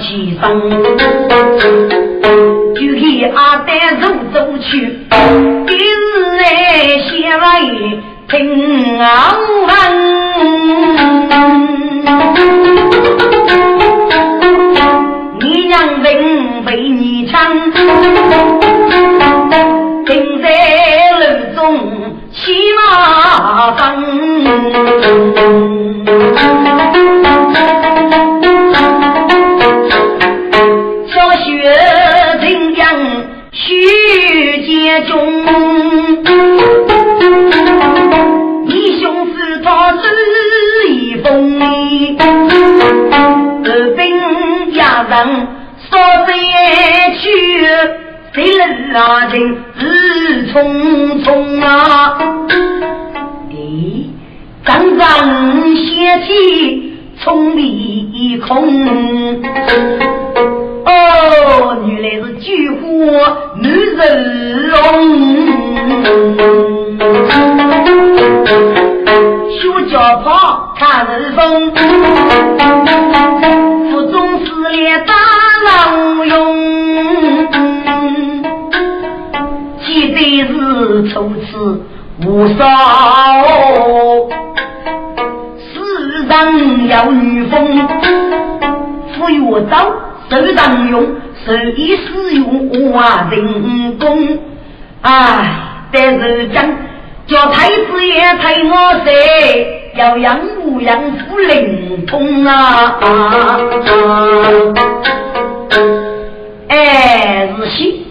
起身，要养母养父灵通啊！哎，是西，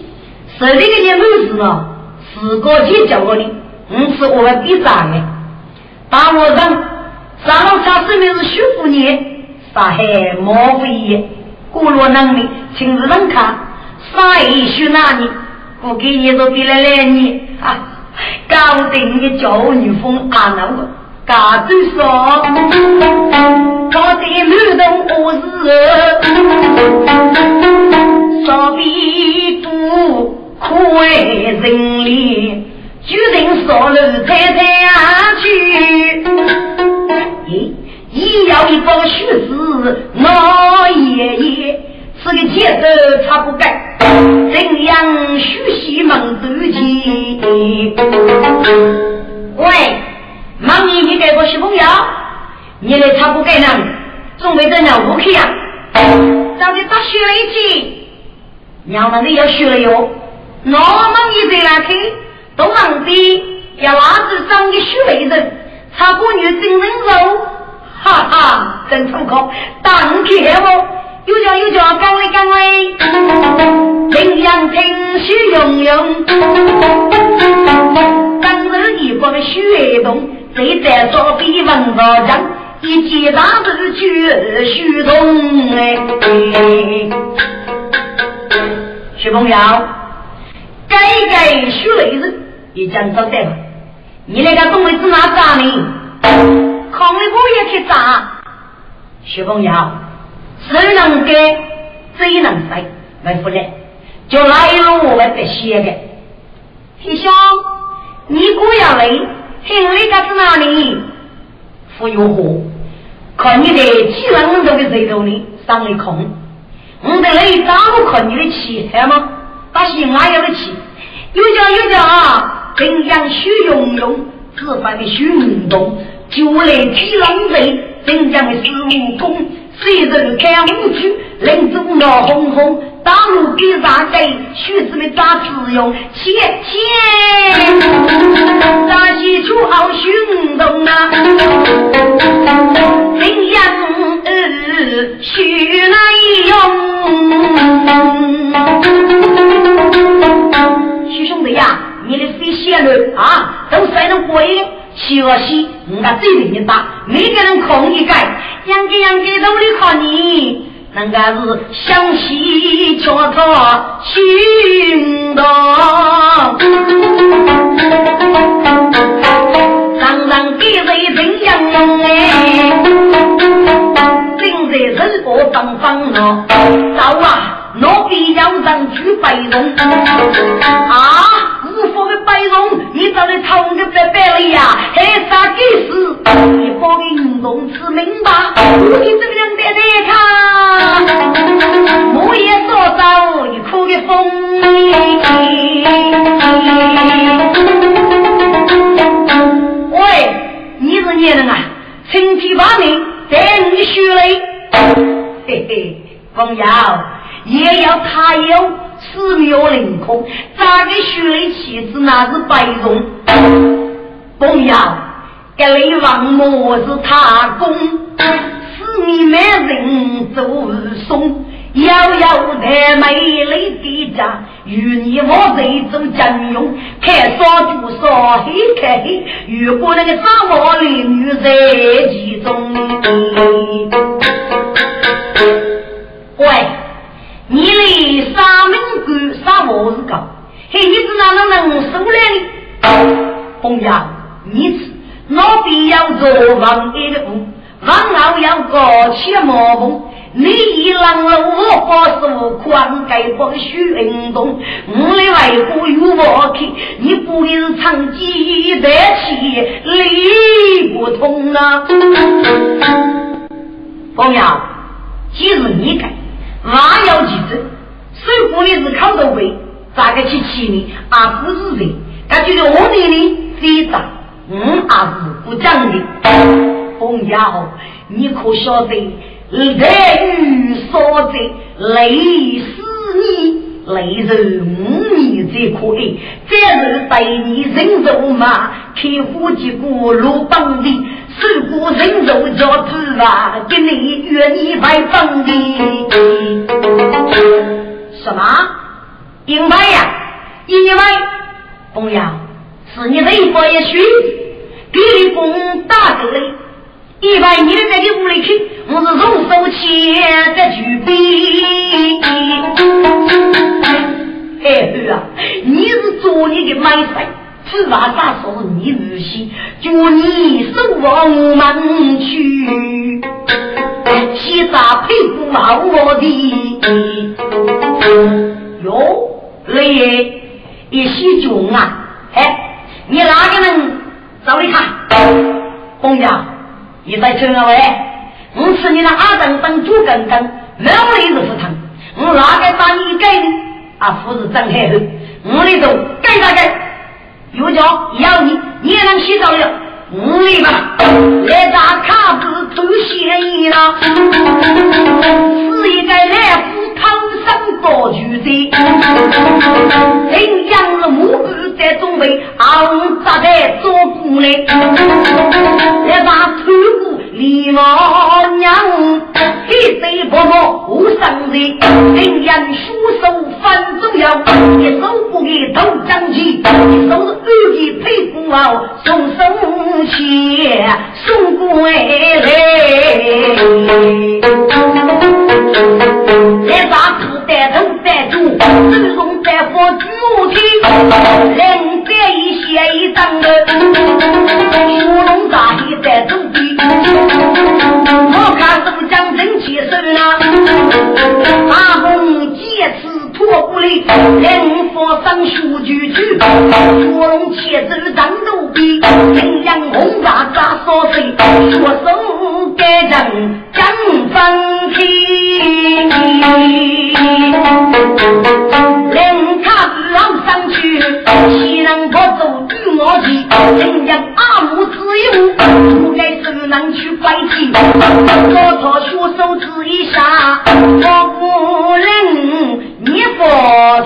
手里个年头是啊，四个姐叫我的，五是我们比长的。大我上上茶生的是徐福年，上海毛飞爷。过路能力，亲自能看，啥意思哪里？我给你都给了两年啊！搞定的教女风阿那个，嘎子说，搞定流动我是少比多可为人力，决定上路踩踩去。咦？你要一包血子，那爷爷是个节奏差不该，怎样学习蒙多钱？喂，妈咪，你给个小朋友，你来差不给呢？准备在那屋去呀？早点打学一起，娘们你要学了哟。那么你在哪去？都忙的，要娃子长个学人，差不女真人肉。哈哈，真粗口，当天哦，有叫有叫，讲嘞讲嘞，平阳平虚庸庸，当日一国的血动，谁在说比文道强？一见大日绝虚通哎，徐朋友，该该徐雷人，你讲招待了，你那个东北是哪家呢？康里我也去砸，小朋友，谁能给，谁能塞，来不来？就来路我们得写的。弟兄，你姑要来，听你家是哪里？富有货，看你的几人都给谁头里上了空。我得来找我看你的气好吗？把心哪有的气？有叫有叫啊！平阳血涌涌，自发的血运动。就来提狼人，镇江的孙悟空，谁人看武举，人中闹哄哄，大路给啥给？须子们咋自用？切切，咋起出好行动啊？怎样儿去来用？徐兄弟呀，你的飞线路啊，都算能过瘾。七二七，我最容易打，每个人空一个，养给养给都得靠你。人家是湘西桥头行动，常常给人怎样用哎？正在人过方方呢，走啊！我必要上去白龙啊！五福的白龙，你找的头的白白了呀？还啥给事？你帮运动吃明白？我你这样的来看，我也说着你哭的风。喂，你是年人啊？青天发明带你学嘞？嘿嘿，朋友。也要他有四妙凌空，咋个学的妻子那是白容？不要，给你王母是他公，是你们人走送，遥遥的美丽的家，与你我这走将用，看少就少，黑看黑，如果那个沙漠的女在其中，喂。你的沙门官啥我是高，嘿，你子哪能能收来呢？红娘，你是老必要做王爷的屋，王后要高起毛棚，你一郎我把手宽盖不许运动，我的外婆有我看，你不是长期在气理不通啊！红娘，既然你改。哪有几子？收过的是靠头位，咋个去欺你？啊，不是人，他就是我的呢，非长，嗯，啊是不讲的。红娘，你可晓得？雷雨所在，雷死你，雷受五年最可以，这是对你人肉嘛？开火结果落帮的。受过人肉叫子啊，给你约你拜访的。什么？银牌呀？银牌？公羊，是你这一包也许给你公大个嘞。一百你在这屋里去，我是从手钱在举杯。哎儿啊，你是做你的买卖。此话咋说？你日西，叫你守望门去，西沙配不好我的。哟，雷爷，一西穷啊！哎，你哪个人找你看？公家，你在这啊喂？我吃你那阿等当猪根根，哪里是不疼？我哪个把你给的？啊，夫子张开头，我里头盖大盖？有叫要你，你也能洗澡了。五里吧，来打卡子都嫌疑了，是一个来福高举的，人养了母子在中备，昂扎在左顾来，来把偷过李老娘，黑水婆婆无生人，人养书手翻中央，一手不给头张起，一手是二给配布袄，送手。切送归来，来把子带头带住，手中带火举起，两边一写一张的，书龙大旗在走的，我看是不讲真气神啊，大红戒指。脱不离，灵佛上书句句，捉龙切子张斗比，阴阳红扎扎锁碎，说手该人将分开。灵卡子昂上去，西人不走与我去，阴阳阿母自由，不该手能去拐气，我操出手指一下，我不能。你不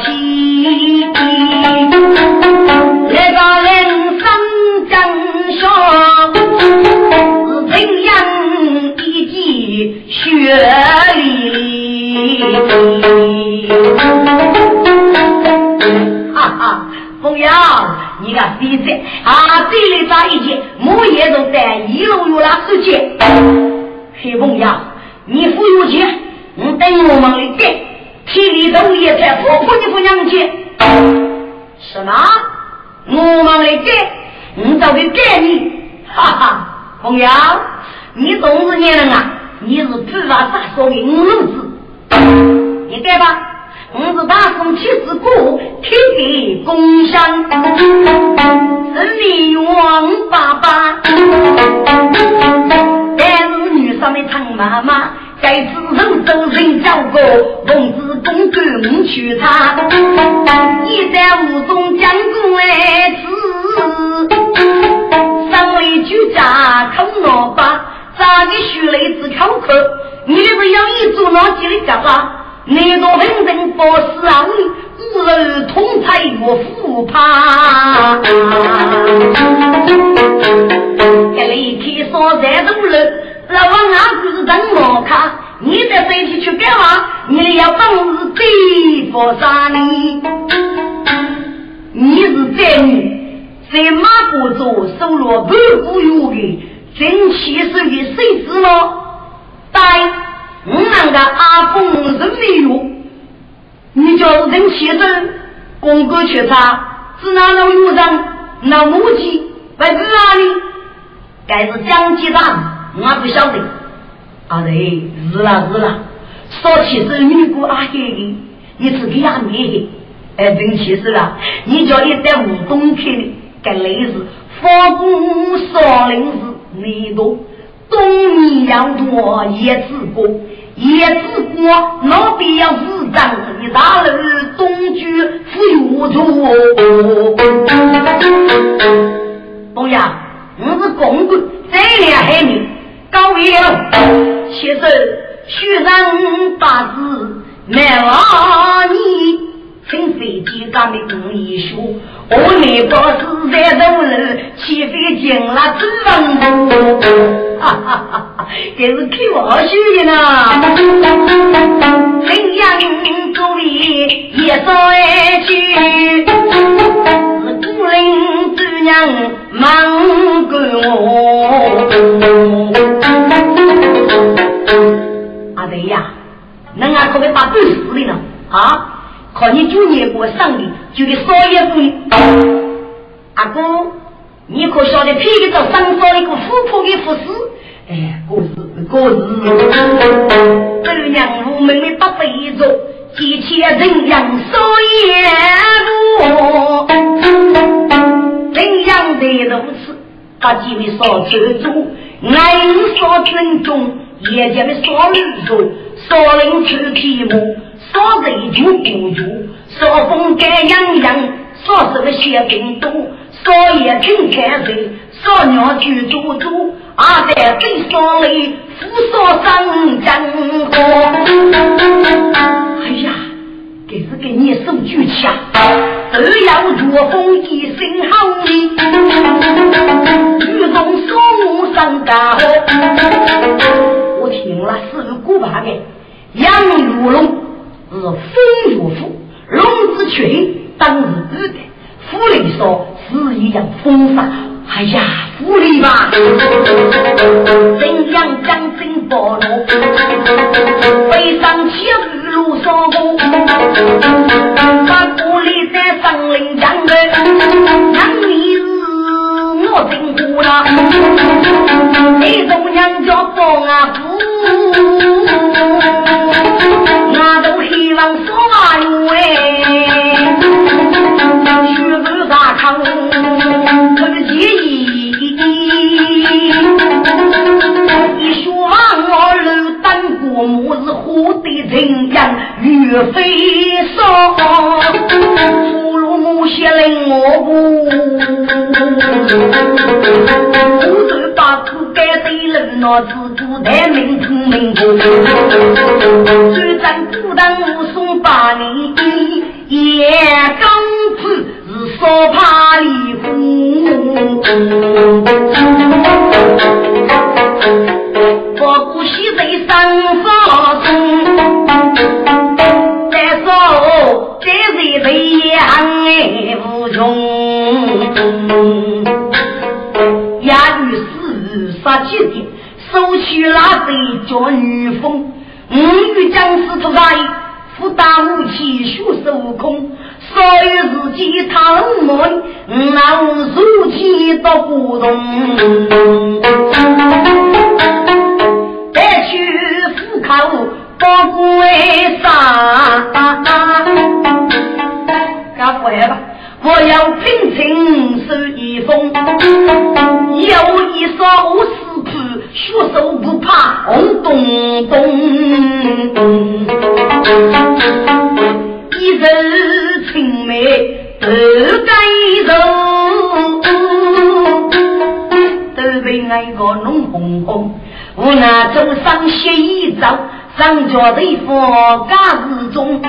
听，那个是啦，说起是女姑阿黑的，你自己也灭。哎，真气死了！你叫你在武东去，该类似佛骨少林寺那多。东尼要多也治过，也治过，老必要是张一大楼东居富有处。东阳，我是公公，这两海你高位了，先生，学人八字难忘你。乘飞机咱们不一说，我那个是在东楼起飞进了子房，哈哈哈哈这是开玩笑的呢。怎样各位也说一句，是古人姑娘忙过我。阿对呀，恁啊可别把本事的呢啊！靠你九年过生的，就给少爷贵。阿哥，你可晓得，偏给到上少一个富婆的富士？哎，过日过日，这娘我们的八辈子，几千人养少爷多，怎样的如此？把几位少走走，爱少尊重，爷叫的少日做，少人出题目。少人就不住，少风干洋洋，少什么血病多，少爷听看谁，少娘就做主，阿在最少里，扶少上江河。哎呀，这是给你手举枪，都要着风一声好，雨中送上高。我听了是古巴的杨玉龙。是风如虎，龙之群当是子的。狐狸说是一样风沙，哎呀，狐狸吧，真样将真暴露？背上七日路上过，把狐狸在上林江的，让你是我真苦了。你中娘叫帮啊夫。希望说话哟哎，学不大康，不介意。一说我楼当过母是虎的人样，岳飞说，俘虏母血令我不，我都把该对人那自古代名聪明过，虽然孤单无送把你，也刚子是少怕离苦。不顾西在山发中，再说这人悲哀无穷。杀气的，手取拉贼叫女风。吾与僵尸同在，不打武器，血手空。所有自己他无门，那无如今到古洞。再去虎口不归山，干活吧。我要平情守一封，有一双四苦，血手不怕红咚咚。一人青梅都该受，都被爱个弄红红。我那走上写一招，上脚的佛家之中。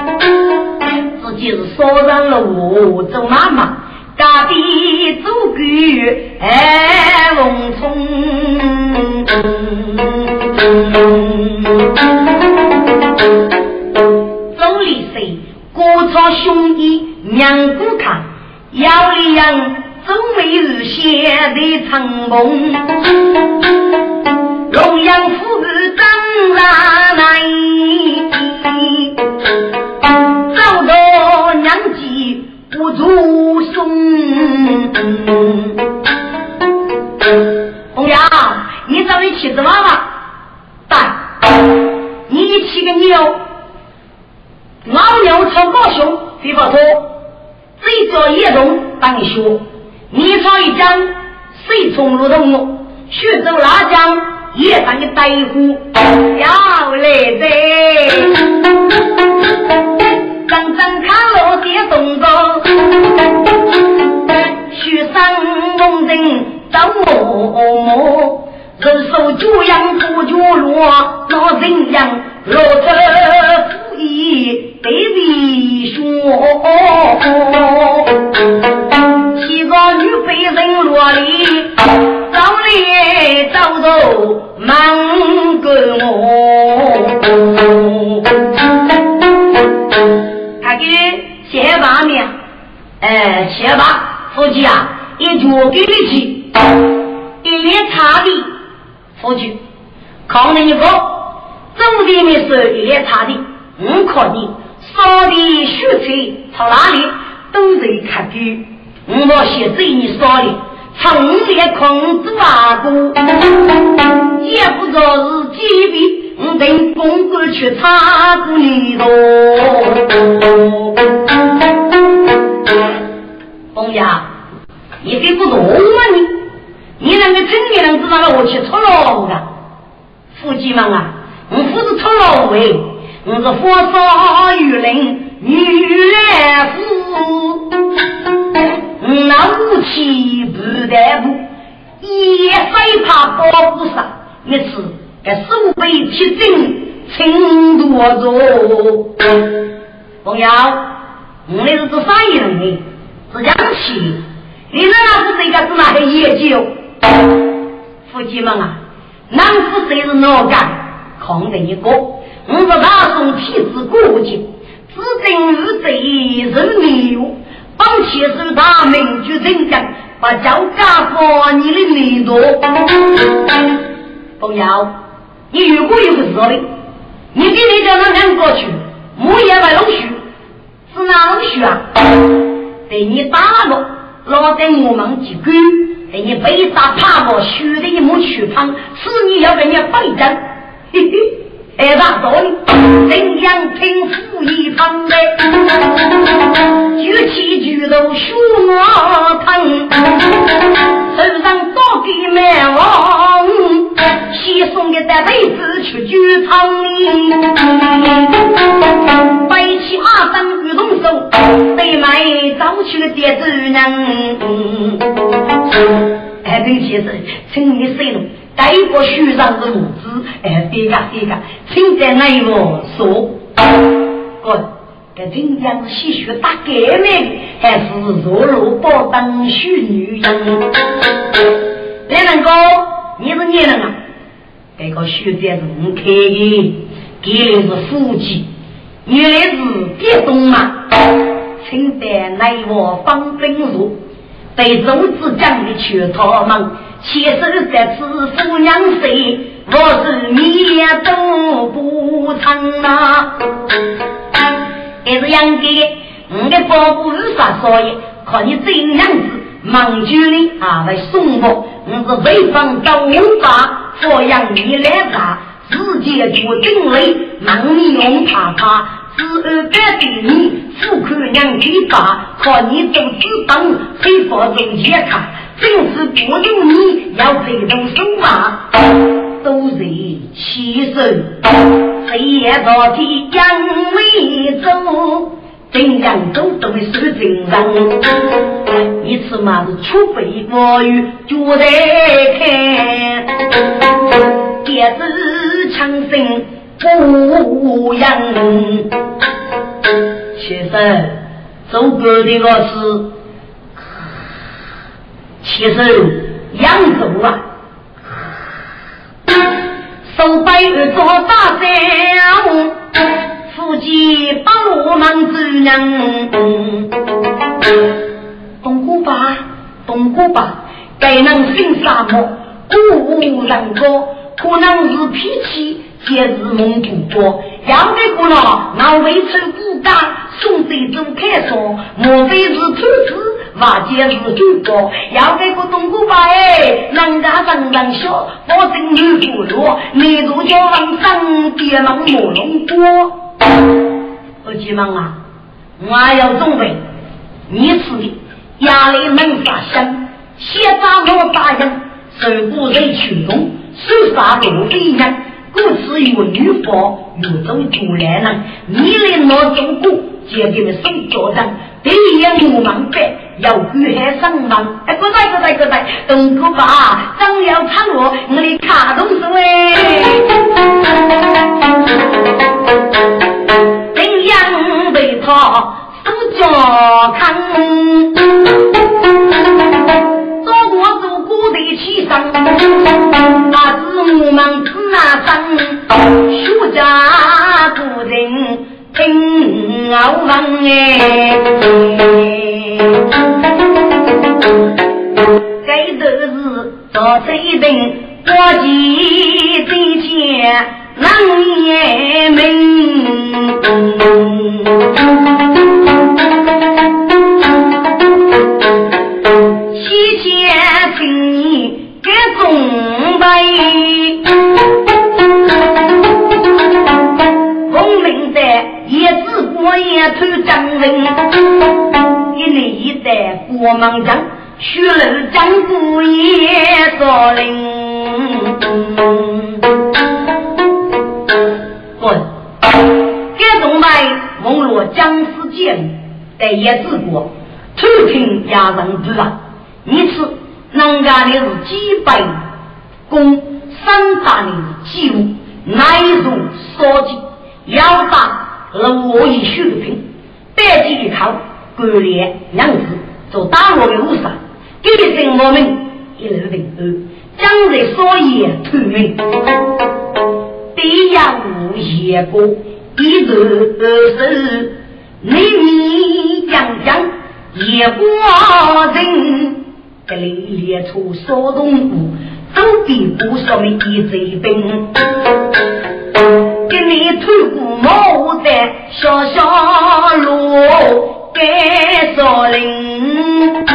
自己是少人路走妈妈，家的祖鬼爱龙冲。周立水，国朝兄弟娘姑看，要里样周眉日写的成功，龙阳府当然来。不足，红娘，你找你妻子妈妈，但你骑个牛，老牛超高雄，非法拖，这叫野动当你学，你朝一江，水冲如同血走拉江，也当你带虎，要来的。阵阵卡路的动作，雪山龙人走默默，人手脚样不脚落，老人样落得富衣被微说，七个女被人落里，走来走走忙个我。他给谢八面，哎，谢八夫妻啊，一脚给你去，一脸差的夫妻，看了一个，走的没是一脸差的，我靠你，烧的血菜朝哪里都在看的，我那些对你烧的，从脸空子阿哥，也不知道是几笔。我等公公去查过你喽，凤呀，你给不懂吗你？你那个真的人知道了我去错了的，夫妻们啊，我不是错了喂，我是火烧玉林女来夫，那武器不得不，也非怕保不上一次。该手背七针，轻多着。朋友，我那是做生意人的，是洋气。你那是这个是哪个研究？夫妻们啊，男夫谁是哪干？看的一个，我是大宋体制过去，资政无罪人流，帮起手大名就人家把交家放你的耳朵。朋友。你如果有个事的，你给你叫他两过去，被你打了，老在我们几个，被你被打爬过树的一木树旁，是你要给你摆正，嘿嘿。哎，大道理，怎样平复一方的？举起举头数我疼，手上多给满王，先送给大妹子去举场。背起阿三玉动手，对买早去的爹子娘。哎，对先生，请你随路。带过书上的母子，哎，别个别个，请在那我说，哥，这真将是吸血大革命，还是弱弱宝当虚女人？两人哥，你是女人啊？这个书在是我开的，给的是夫妻，原来是别动嘛，请在那我方便入，被周子讲的全套忙。牵手在此，父娘谁我是你也都不成啊！还是杨哥，我的宝布是啥所以？看你这样子，忙去呢啊来送我，我是为防高发，佛养你来打，直接就定位，忙你用怕怕，只二该对你，富看两腿大，看你做子当，非法中健康，真是不容你要被动手啊，都是七十，谁也到天将为走。怎样都都是真人，一次嘛是出备我与就在看，电子枪声不扬。先生，走过的个是，先生扬州啊，手背做大山。夫妻帮忙做人，东姑爸，东姑爸，该能行沙漠，无人过，可能是脾气，皆是蒙古国。要得过了，那未曾骨干，送水走开说，莫非是兔子，瓦解是主播。要得过东姑爸哎，人家人人笑，我真有福禄，你如叫往上，别让我龙过。我急忙啊！我要准备，你吃的压力能发香，先打我打人，受不人群众，手杀多飞人，故此有女方有种主来人，你来拿中国，接给们手脚上，第一眼我忙白，要遇害上忙，哎，过来过来过来，东哥爸，张要唱我，我的卡东是喂。他手脚看，做过做过的起身，那是我们自然生，学家古人听我问哎，这都是做谁的国际的钱。能也明，西天请你给中备，功名在也只过也头张人，一年一代国忙将，血肉江湖也少灵。僵尸剑，在也治过，偷听压人之啊！你此能干的是几百公，三大的是几物，乃如烧鸡，要打罗一血品，带起一套干练样子，走大路的路上，给生我们一路平安，将来所言透明，低压无野过。一头是你你讲讲一国人，这里列出小动物，都比不上你一贼兵。给你推过毛在小小路给少林，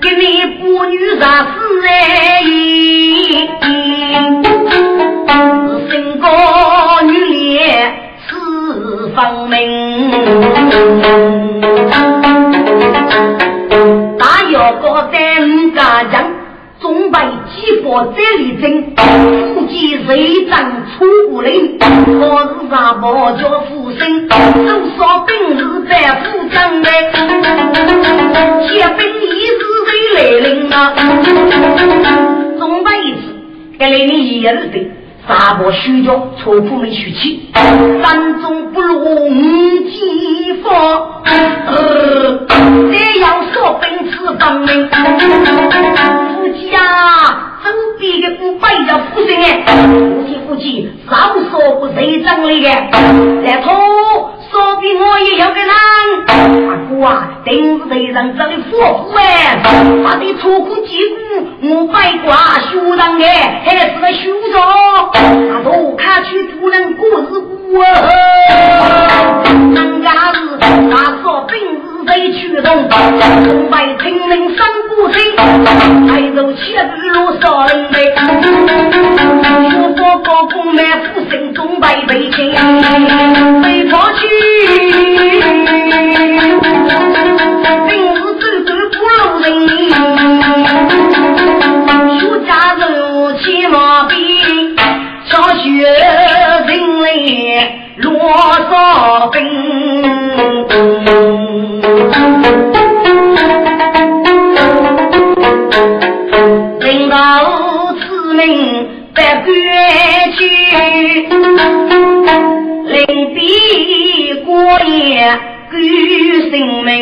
给你妇女啥事来是身高。方明，大摇高在五家将，准备激发这里争，估计谁长出不来，我是啥宝叫富生，多少兵士在府中嘞，铁兵一时谁来领啊？准备一次，给你一日的。大伯虚叫错夫没娶妻，山中不落五季风。呃，这要说本次方明，夫妻啊，周边的五百家夫人哎，夫妻夫妻少说不谁长来的，来头说比我也要个人，大哥啊，定是头上长的夫妇哎，他的错过结果。我白挂修上哎，还是个修长，那都看去不能过日过。人家是大说本北去东，东北平民三不贼，抬头切路上人呗。有佛高公满福生东北北京，北朝去，兵是走走不路人。有家人千万别，上学人来落上兵。在故去，临别挂念旧姓名。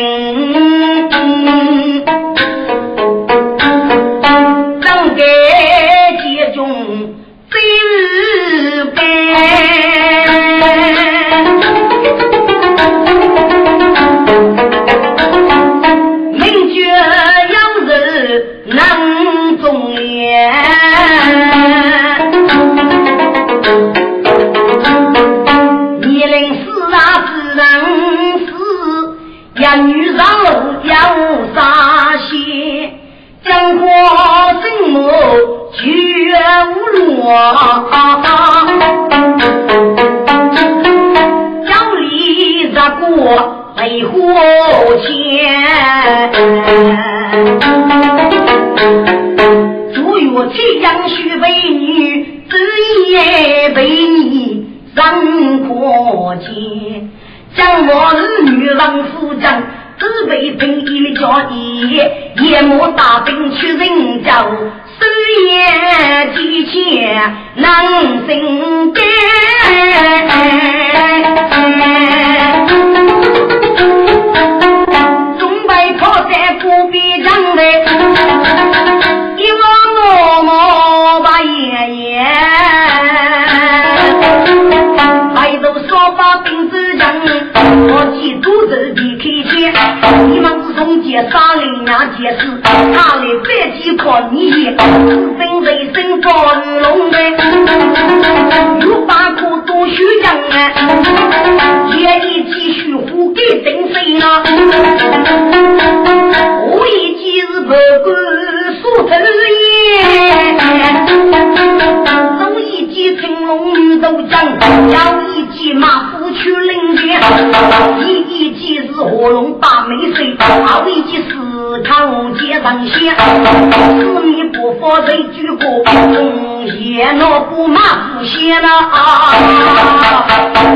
卧龙把美睡，把一记死，他龙街上先，四面不发财，举国不贡献，那不骂不嫌了啊！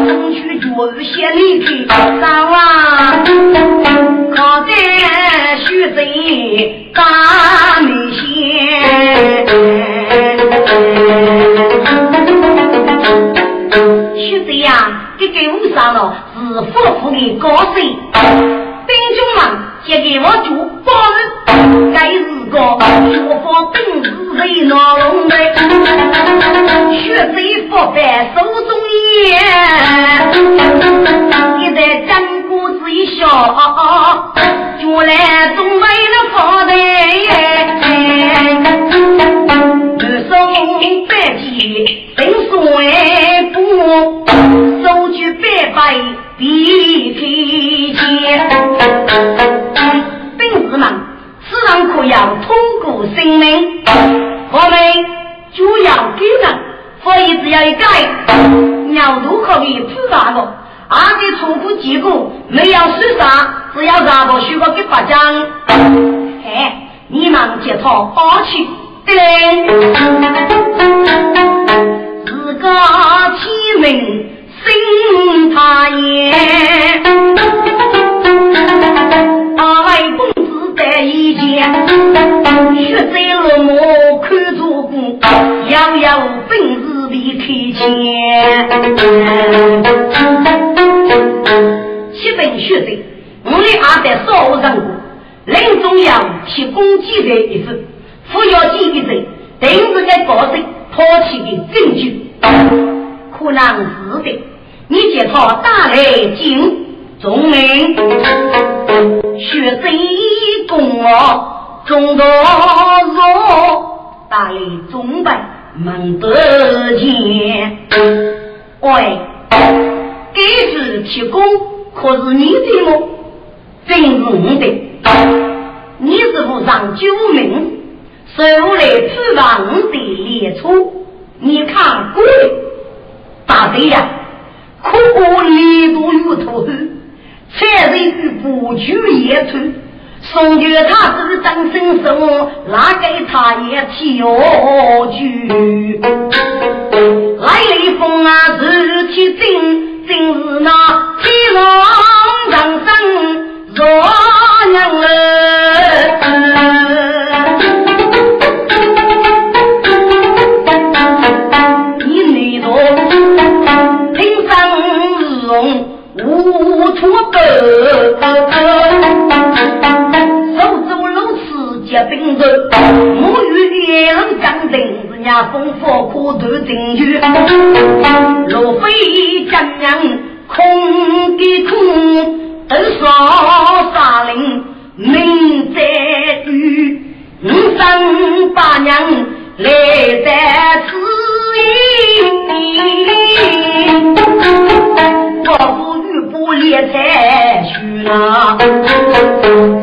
争取就是先立的帐啊！可在学州打没先，学贼呀，给给误上了。是富富的高手，弟兄们，今给我就保人，该是个学法本事为孬龙子，学贼佛败手中烟。你在江湖只一笑，就来总为了发财。人生百，比天。本事们，此上可要通过生命，我们就要给人，所以只要一改，鸟都可以自杀的。俺的初步结果没有受伤，只要让过许个给发奖。嘿，你们接他打去，对嘞。自个亲命。真怕言。大公子在一见，学债落我看主公，要有本事的开前。七本学者，我们阿在少无人故，中终要提供记载一份，扶摇记一者，定是该高僧抛弃的证据，可能是的。你接他打雷惊中民，学贼共我中多入，打雷中败门得见。喂，给是提供，可是你的吗？真是你的，你是不上救命，收来此让我的列车，你看贵，大贼呀！苦过力度有头，才人与不惧也出。送给他是张生生，拿给他也跳举。来雷锋啊，日气真，真是那天上张生若手足如此结冰肉，母与也人将定，人家风火苦断真句，若非江娘空的空。都说杀人命在于五生八娘来在此意，我不欲不猎财去哪？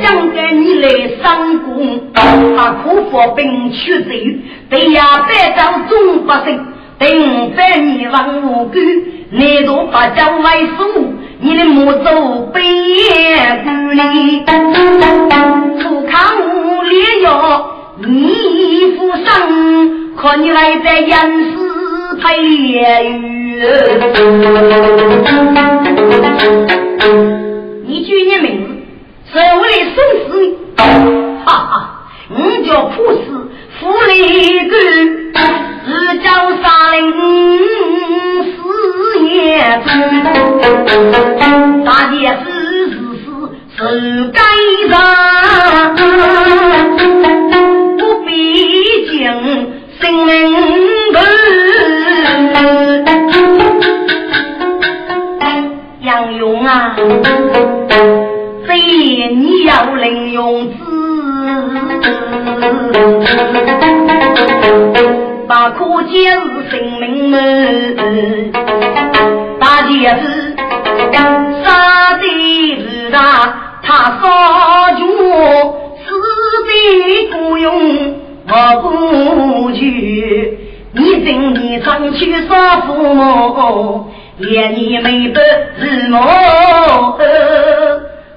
将给你来上工，他苦服并取走，对呀，百丈中不胜，定百你王无辜，你都不将为数。你的母走北故里，富康无烈药，你负伤，可你来在严死配雨。你举你名字，是为了送死你，哈哈，你叫普死，富里根，是叫杀灵死也子。大姐是是是是该上，不必惊心头。杨勇啊，非你要领用子，把苦节是性命门，大姐是。杀的是他，他杀绝，死的不用我不惧。你真的上去杀父母，连你没得日么？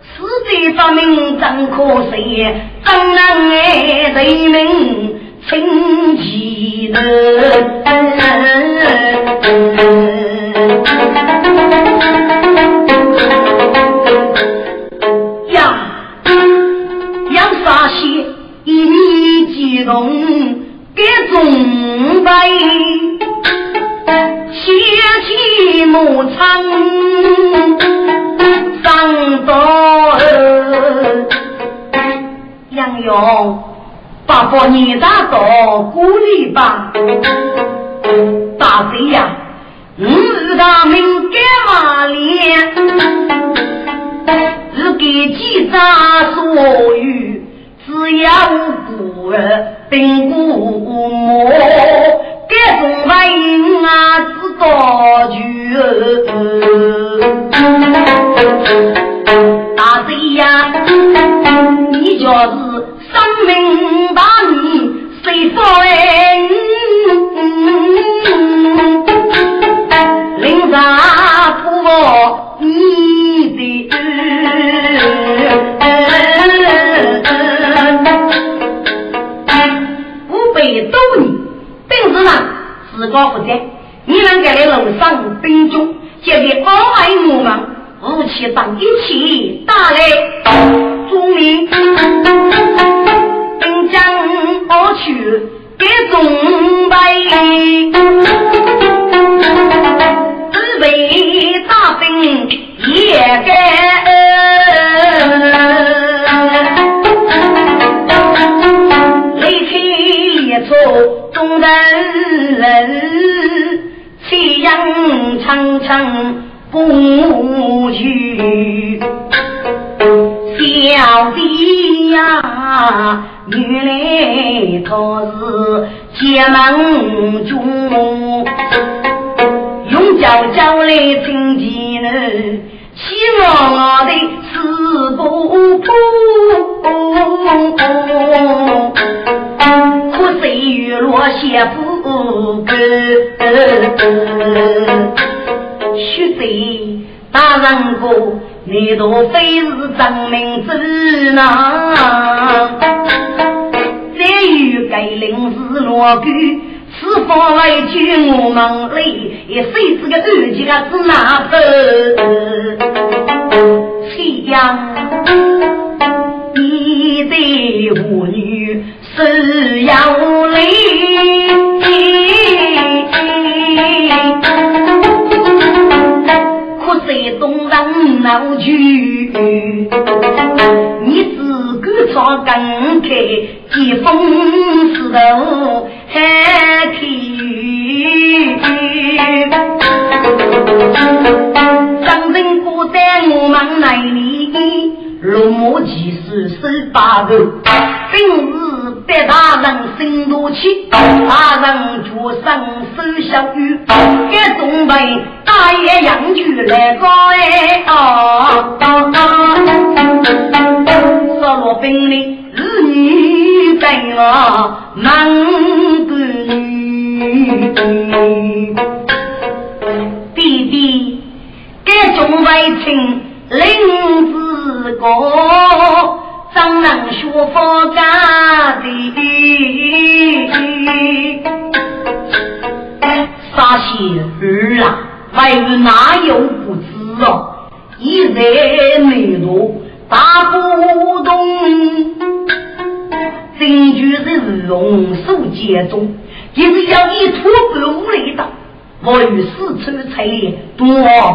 死的发明真可惜，怎能爱人民清气的？动给中白，掀起木场上刀。杨勇，爸爸你打到鼓励吧，大贼呀，你是他命干嘛咧？是给几张所有。只要无辜并不莫，这种反应啊，知道就。大贼呀，你就是生命大义，谁说哎？领啥不你的？多年，本事上自高不在，你们在楼上兵中，现在高爱我们，武器当一起打来，忠明兵将我去给中备，准备大兵也该。众人人，夕阳长长不去。小弟呀，原来他是结盟中，用脚脚来听见呢，希望我的四你都非是真命之郎。再与该领是落狗，此方为救我们里，也谁知个二姐个是哪头？夕阳，一对妇女。是要离，闹剧，你自个闯更开，疾风势头还去，张人孤单我们那里。龙马骑士手把头，今日得大人心多气，大人脚上手小雨，该准备大爷养去来高哎啊！少罗兵里儿女在我门女，弟弟该准备请领子。个怎能学佛家的？傻些儿啊，外人哪有不知啊？一在内陆打不动，真就是龙首结中，就是要一吐不无力的。我与四川才练多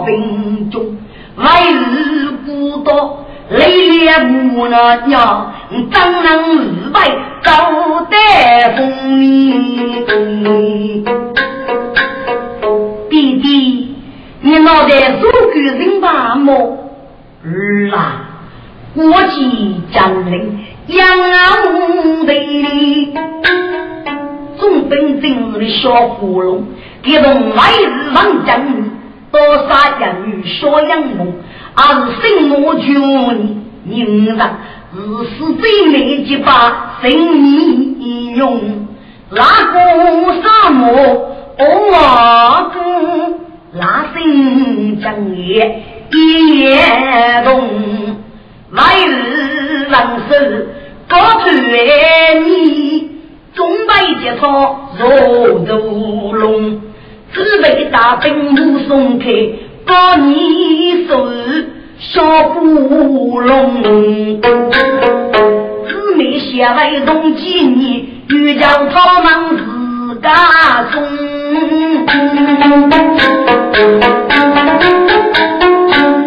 兵中，外日孤独。雷烈无那鸟，怎能日败高带风？弟弟，你脑袋做个人吧么？儿啊，国际将领杨无敌，总本今日的小胡龙，给动来日王将军，多杀杨女小杨母。而是心魔君，人人日是最美几把生命用，那个沙漠我跟那心将也一夜动，来日人生高头你，中北节操若如龙，只为大兵路松开。把你手小古龙，姊妹写来同几年，欲叫他们自家送。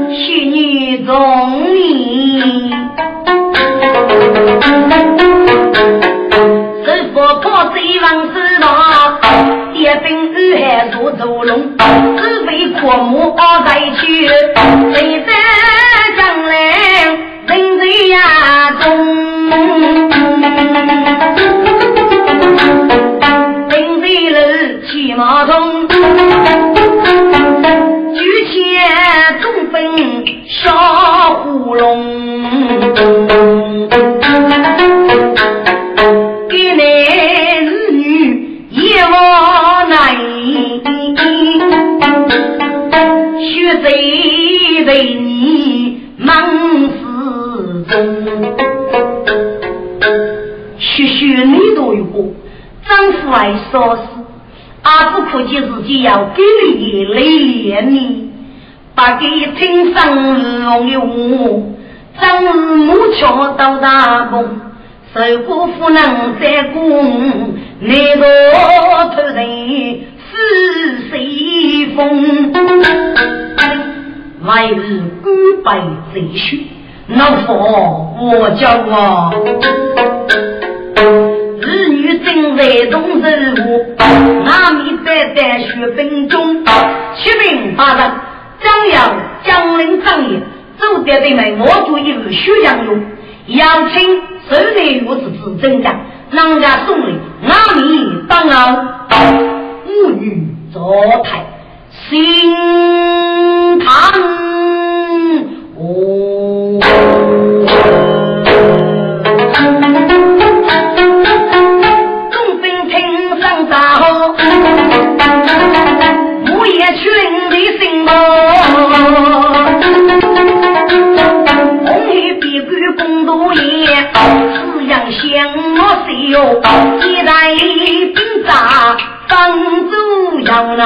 去年中年，是否破贼王知道？一兵二海做走龙，只为国母熬在去，谁在将来人在呀中，人在楼骑马中，听生龙的我，丈夫母巧到大功，受过夫能再功，你多头人是谁风？来日孤白贼血，那佛我叫啊！儿女正在动任务，阿弥在在血分中，七名八人，张扬江陵张爷，走得的们我做一路血杨勇，邀请受内如此之增加，人家送礼，阿弥当劳，妇女坐台，心堂忙。四样香我谁哟？一代兵扎方祖阳啊！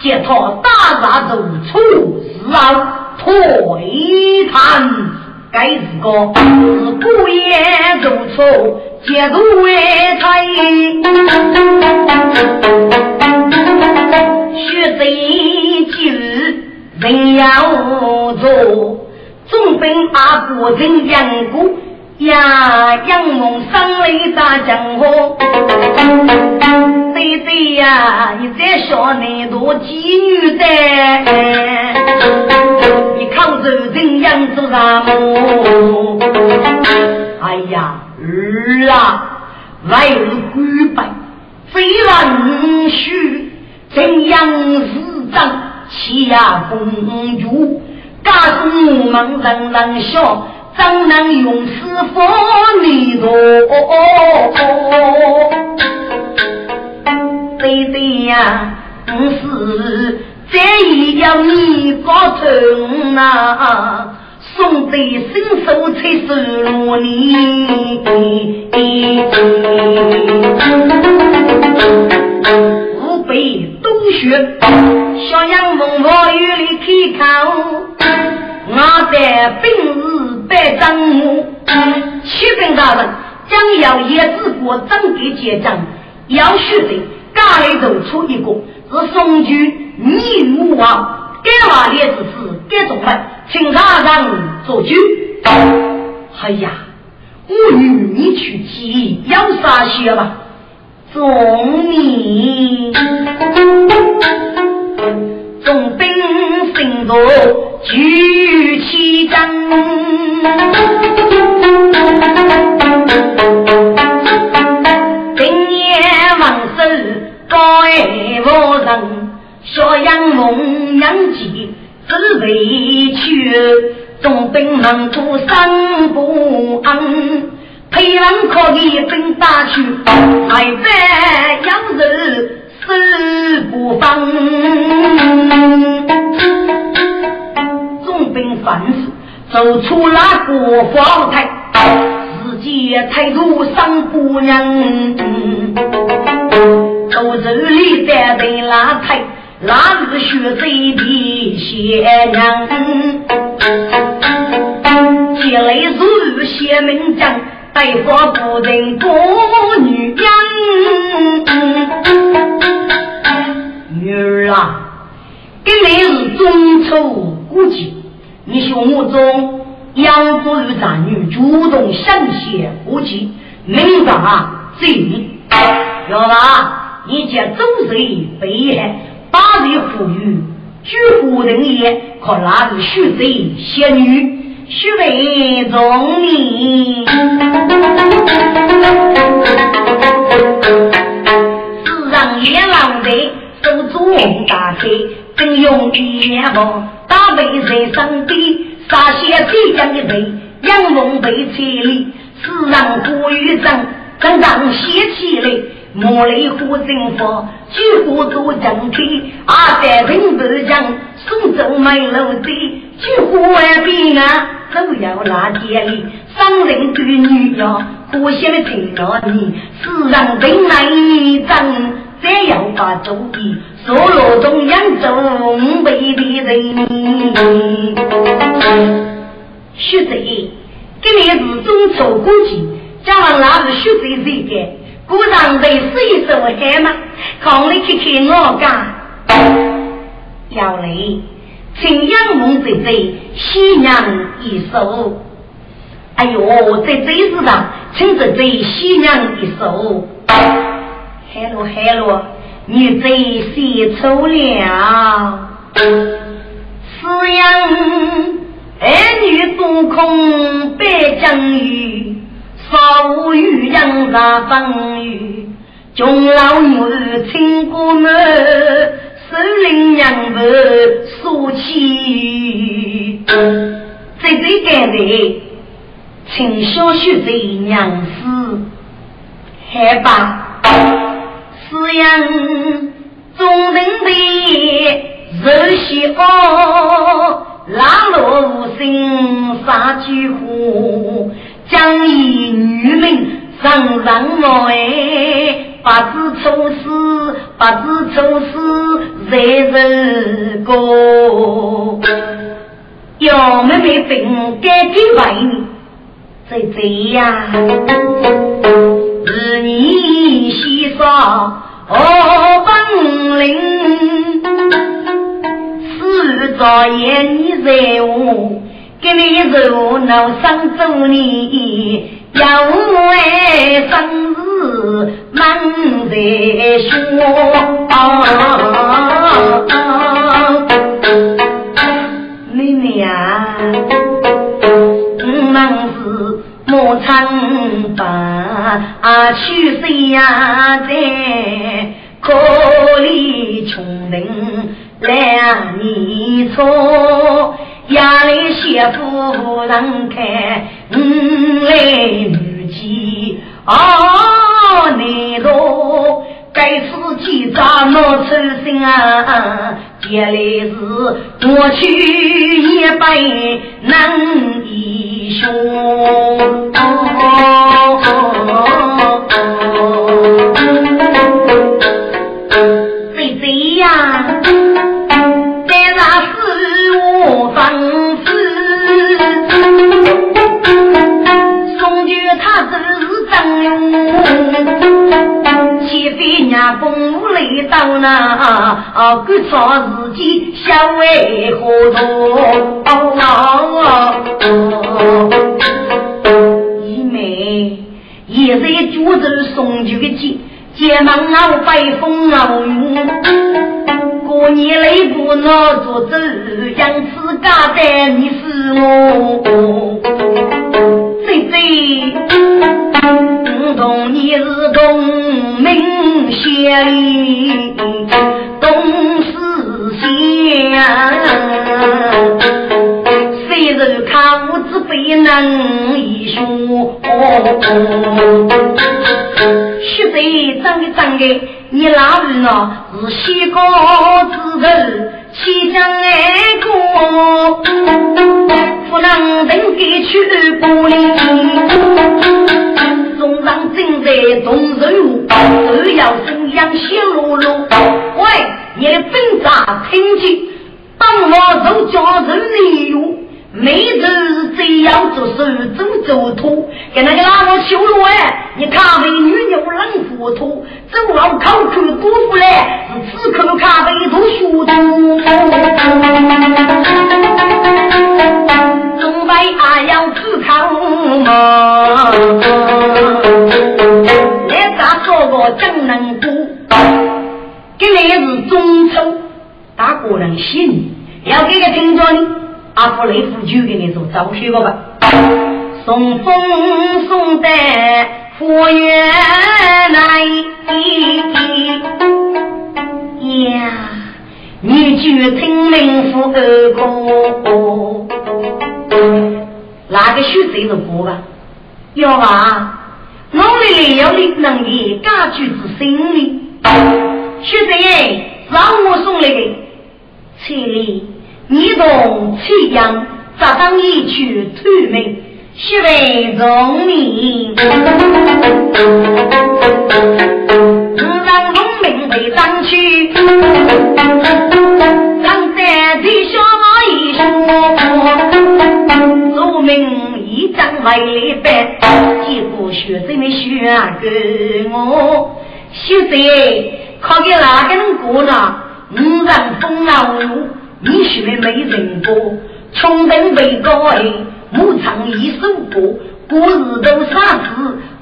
接他大杀走出是啊，退谈该是个是孤雁如错，解读为才，学贼今人要做，总兵阿哥真养过呀，杨梦生来打江湖。对呀，你在说那多妓女的，你靠着人养做啥么？哎呀，儿啊，来日归败，非人须怎样是长？欺压公主，家中门人人笑，怎能用师傅你多？对对呀，不是这一样你不成啊？送得伸手才收罗你。被冬雪，小杨风暴雨里开口，我在兵日百丈木，启禀大人，将要叶子国真给结账，要须得家里头出一个，是宋军逆母王，该话也只是该种的，请大人做主。哎呀，我与你去提，要啥学吧？众民，众兵行动举旗张，们不生不安。配人可以分大去，还在养人死不放。总兵反事走出那国防台，自己态度上姑娘，都这里在对拉台，哪是血贼的仙娘？接来如写名将，待发不人多女人。女儿啊，今年是中秋过节，你兄母中养父与长女主动相携过节，明察正义。要吧，你见周岁悲哀，八岁富裕，举夫人也，可那是许贼仙女，许为忠义。世上也浪的。手中打开，正用一年毛，大背在上边，杀些最将的贼，杨龙被拆里，世上古语正，正当写起来，莫雷虎正法，举火做正体，阿在平不将，苏州卖楼的，举火外边啊，都要拿铁里，商人对女呀，可惜的听到你，世上人来一张。再要把周地收入中央中北的人，徐贼，今年是中秋过节，讲完那是徐贼谁的？鼓掌得是一首嗨吗？看你去看我干，要来，请杨梦贼贼喜娘一首。哎呦，在这世上，请这贼喜娘一首。海路海路，你真写错了。此样儿女多空百江鱼，少无渔阳大风雨。穷老女亲过门，守灵娘不说起。最最感的，请小婿在娘子，害怕。是样众人的热血哦，拉落无心杀巨虎，将一女命上上来，不知出事，不知出事在人过，要妹妹病该给为你，在这样。是你先说我本领，是早言你在我，给你肉脑上走你，有爱生日满在说，妹妹啊，我是。莫唱把去谁呀？在可怜穷人两年错，压里媳妇人看五来女婿啊，难道该死几张老丑心啊？原来是过去一辈能英雄，谁谁呀？是张勇。岂非娘公来到那啊？各朝自己想为何多？姨妹，一在就着送酒的节，节忙啊，北风啊，雨。过年来不闹做走，养子家在你是我。姐我。同你是同名县里董事先，虽然看我只非能一说，须得长的长的，你老人呢是西高之人，西江爱过。不能等给去不离。中上正在种任务，都要生养小路路。喂，你的本长听见？当我受家人利用，每日这样做事真走脱。给那个哪个修路哎？你看美女又冷糊涂，走路口口多福来，是此刻咖啡都熟读。中北还要自抗嘛？来咱说个真能过，今年是中秋，大个人信，要给个听着呢，阿婆雷夫就给你做招贴个吧。送风送带。佛缘来呀，你就听命福二哥，哪个学谁的歌吧？要吧，我们要的能力，家具之心里。学谁让我送来的？千里，你同七阳，咋当一曲推门？须为农民，五让农民为张去，民一张为白，结果学生们学给我，学生考给哪个人过呢？五人风老路，你学的没人过，穷人为高牧场一首歌，古日都啥子？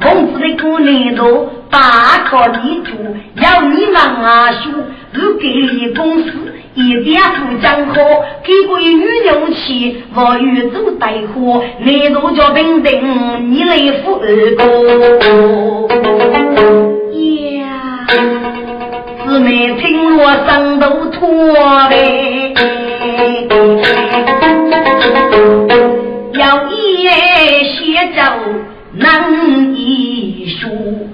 孔子的过年多，大考立足，要你忙啊学，如给你公司一点不讲好，给个女牛气，我与走带货，你都叫平等，你来付二哥。呀，姊妹听我上头拖呗。要一写奏能一书，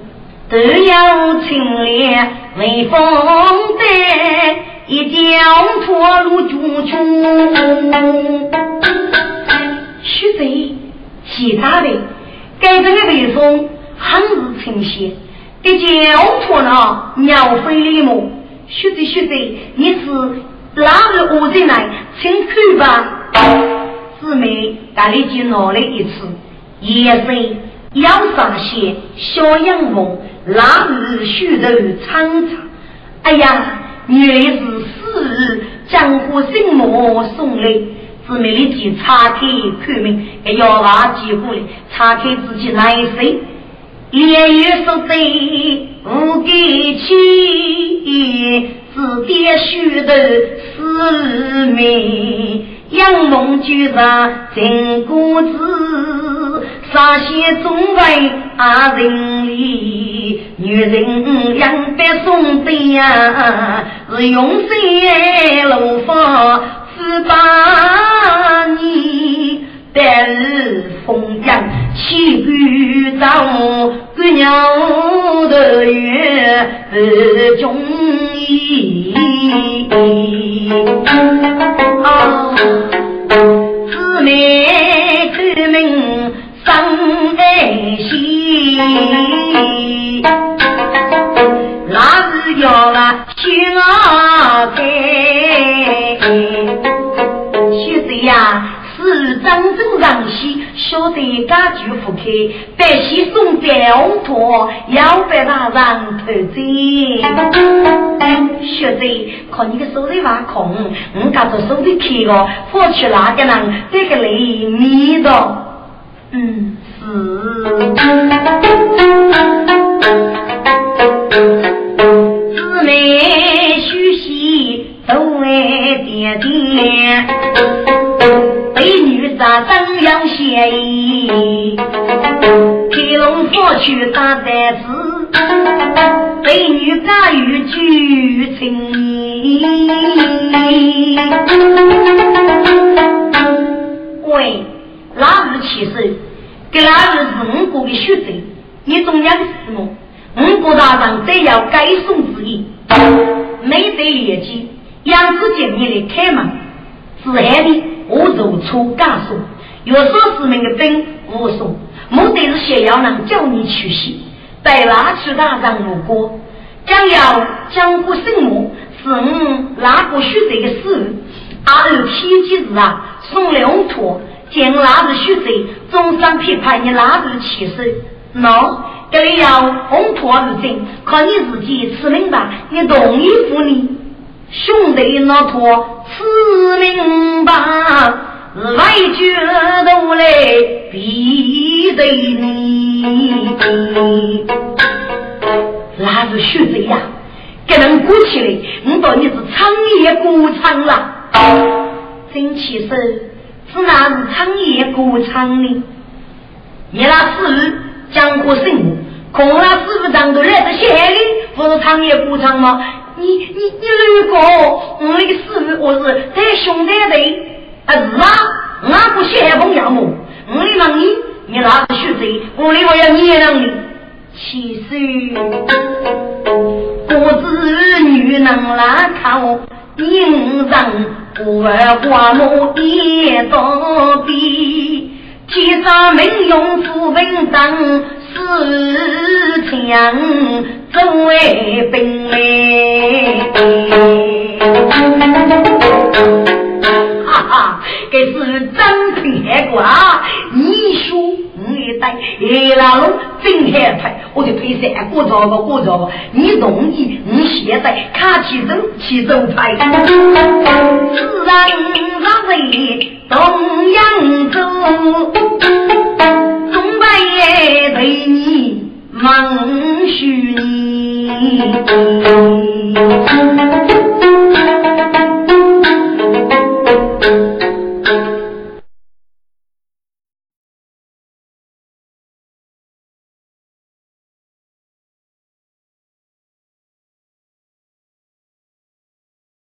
都要清廉为风德，一脚脱路就穷。徐贼，其他的，该这个为风很是清闲，一脚脱了鸟飞立木。徐贼，徐贼，你是哪日我进来？请看吧。姊妹，大力就闹了一次，也是要上些小阳风，那日须头苍苍。哎呀，原来是四日江湖心魔送来，姊妹立即岔开看明，哎要把几过来，岔开自己来谁？连月说对，无给起，只点须头四妹。杨梦举上真果子，啥些中为阿人里，女人养白送的呀，是永生龙凤十八年，白日风阳七雨早，姑娘的月是中意。姊妹家具不开，百姓送表托，要被他让头走。学姐，看你的手里挖空，我家着手里开个，过去哪个人这个雷迷的？嗯，是。姊妹学习都爱点点，美女咋真要写意？开龙佛去打单子。美女家有旧情，喂，哪日起手？给哪日是五国的学者？你中央的是么？五国大上再要改送之意，没得业绩，杨子见你来开门，自然的我如出家书，有说市民的兵武松，目的是想要能叫你去死，带拉去大仗如果将要江湖圣母是我拉过血贼的事，阿二天机日啊，送两托，将拉日血贼，终身批判你拉日起手，喏，这里要红托而进，看你自己吃明白，你同意不呢？兄弟那托吃明白，来决斗来必得你。那是血贼呀！给人鼓起来，我道你是长夜歌唱了。真气是，是那是长夜歌唱呢？你那是江湖圣母，空那师傅当都来得县里，不是长夜歌唱吗？你你你如果我那个师傅我是带兄弟的，啊是啊，我不写风要么，我的问你，你那是血贼，我里我要你让你。其实，不知女能来靠，人人不爱花木也倒闭。天上名用富平等，四强作为兵来。哈哈，这是真天瓜，你说。你带哎啦喽，真害怕！我就推三个招吧，过招吧。你同意？你现在卡起走，起走派。自然让为东阳走，对你梦许你。